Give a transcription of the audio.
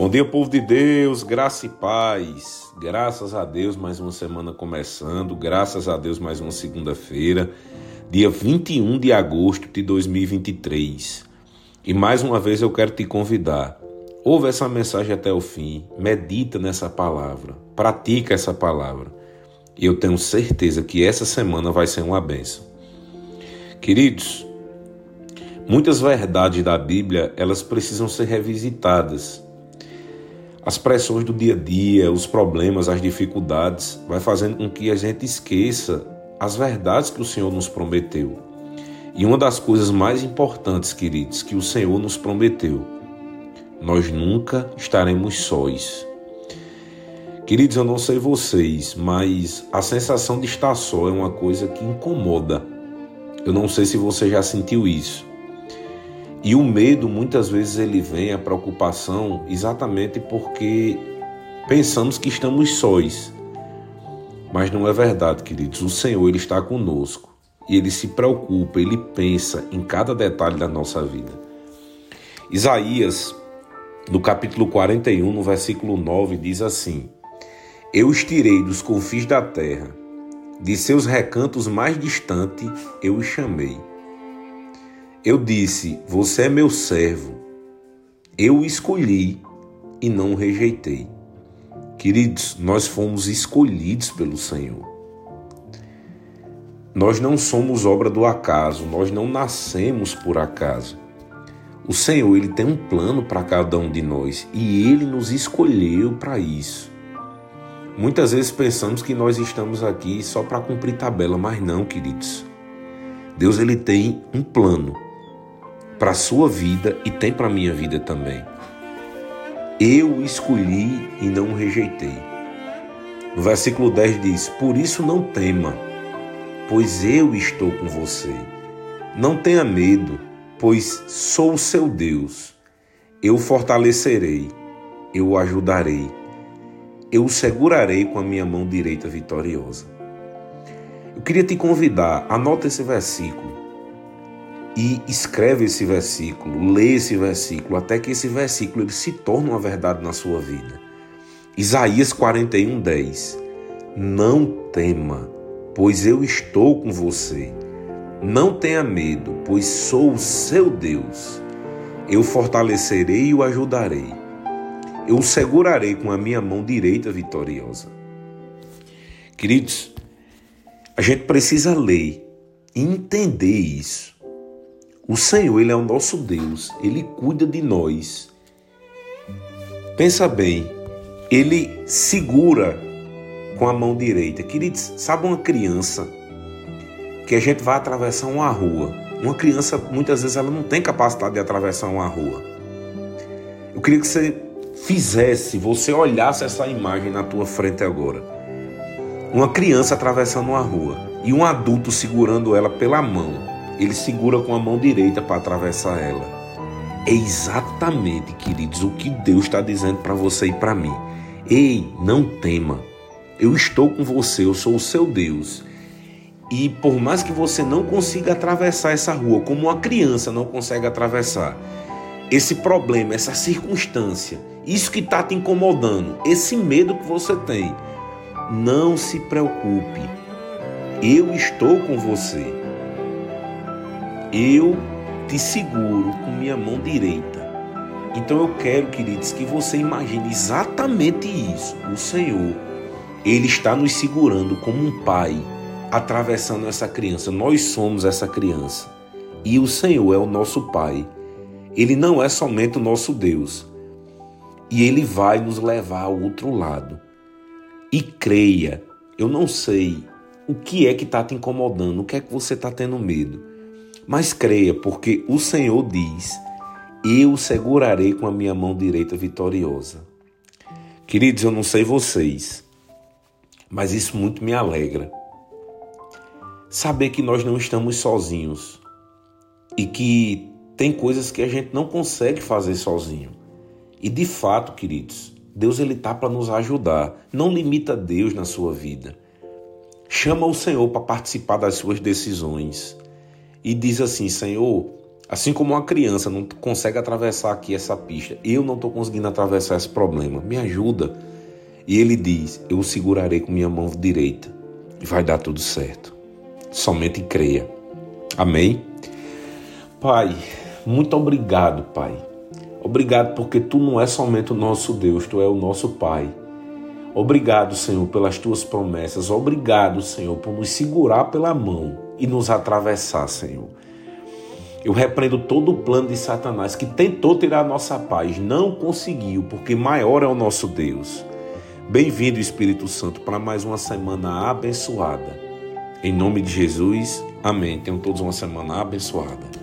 Bom dia, povo de Deus, graça e paz. Graças a Deus, mais uma semana começando. Graças a Deus, mais uma segunda-feira, dia 21 de agosto de 2023. E mais uma vez eu quero te convidar. Ouve essa mensagem até o fim, medita nessa palavra, pratica essa palavra. E eu tenho certeza que essa semana vai ser uma benção. Queridos, muitas verdades da Bíblia, elas precisam ser revisitadas as pressões do dia a dia, os problemas, as dificuldades, vai fazendo com que a gente esqueça as verdades que o Senhor nos prometeu. E uma das coisas mais importantes, queridos, que o Senhor nos prometeu, nós nunca estaremos sós. Queridos, eu não sei vocês, mas a sensação de estar só é uma coisa que incomoda. Eu não sei se você já sentiu isso. E o medo, muitas vezes, ele vem, a preocupação, exatamente porque pensamos que estamos sós. Mas não é verdade, queridos. O Senhor, Ele está conosco. E Ele se preocupa, Ele pensa em cada detalhe da nossa vida. Isaías, no capítulo 41, no versículo 9, diz assim: Eu os tirei dos confins da terra, de seus recantos mais distantes eu os chamei eu disse: Você é meu servo. Eu o escolhi e não o rejeitei. Queridos, nós fomos escolhidos pelo Senhor. Nós não somos obra do acaso, nós não nascemos por acaso. O Senhor, ele tem um plano para cada um de nós e ele nos escolheu para isso. Muitas vezes pensamos que nós estamos aqui só para cumprir tabela, mas não, queridos. Deus ele tem um plano para a sua vida e tem para a minha vida também. Eu escolhi e não rejeitei. No versículo 10 diz: Por isso não tema, pois eu estou com você. Não tenha medo, pois sou o seu Deus. Eu fortalecerei, eu o ajudarei, eu o segurarei com a minha mão direita vitoriosa. Eu queria te convidar, anota esse versículo e escreve esse versículo, lê esse versículo, até que esse versículo ele se torne uma verdade na sua vida. Isaías 41, 10. Não tema, pois eu estou com você. Não tenha medo, pois sou o seu Deus. Eu fortalecerei e o ajudarei. Eu o segurarei com a minha mão direita vitoriosa. Queridos, a gente precisa ler e entender isso. O Senhor, Ele é o nosso Deus, Ele cuida de nós. Pensa bem, Ele segura com a mão direita. Queridos, sabe uma criança que a gente vai atravessar uma rua? Uma criança, muitas vezes, ela não tem capacidade de atravessar uma rua. Eu queria que você fizesse, você olhasse essa imagem na tua frente agora. Uma criança atravessando uma rua e um adulto segurando ela pela mão ele segura com a mão direita para atravessar ela. É exatamente, queridos, o que Deus está dizendo para você e para mim. Ei, não tema. Eu estou com você, eu sou o seu Deus. E por mais que você não consiga atravessar essa rua, como uma criança não consegue atravessar, esse problema, essa circunstância, isso que está te incomodando, esse medo que você tem, não se preocupe. Eu estou com você. Eu te seguro com minha mão direita. Então eu quero, queridos, que você imagine exatamente isso. O Senhor, Ele está nos segurando como um pai, atravessando essa criança. Nós somos essa criança. E o Senhor é o nosso Pai. Ele não é somente o nosso Deus. E Ele vai nos levar ao outro lado. E creia, eu não sei o que é que está te incomodando, o que é que você está tendo medo. Mas creia, porque o Senhor diz: Eu segurarei com a minha mão direita vitoriosa. Queridos, eu não sei vocês, mas isso muito me alegra. Saber que nós não estamos sozinhos e que tem coisas que a gente não consegue fazer sozinho. E de fato, queridos, Deus ele tá para nos ajudar. Não limita Deus na sua vida. Chama o Senhor para participar das suas decisões e diz assim: Senhor, Assim como uma criança não consegue atravessar aqui essa pista, eu não estou conseguindo atravessar esse problema. Me ajuda. E ele diz: Eu o segurarei com minha mão direita e vai dar tudo certo. Somente creia. Amém? Pai, muito obrigado, Pai. Obrigado porque tu não é somente o nosso Deus, tu é o nosso Pai. Obrigado, Senhor, pelas tuas promessas. Obrigado, Senhor, por nos segurar pela mão e nos atravessar, Senhor. Eu repreendo todo o plano de Satanás que tentou tirar a nossa paz, não conseguiu, porque maior é o nosso Deus. Bem-vindo, Espírito Santo, para mais uma semana abençoada. Em nome de Jesus, amém. Tenham todos uma semana abençoada.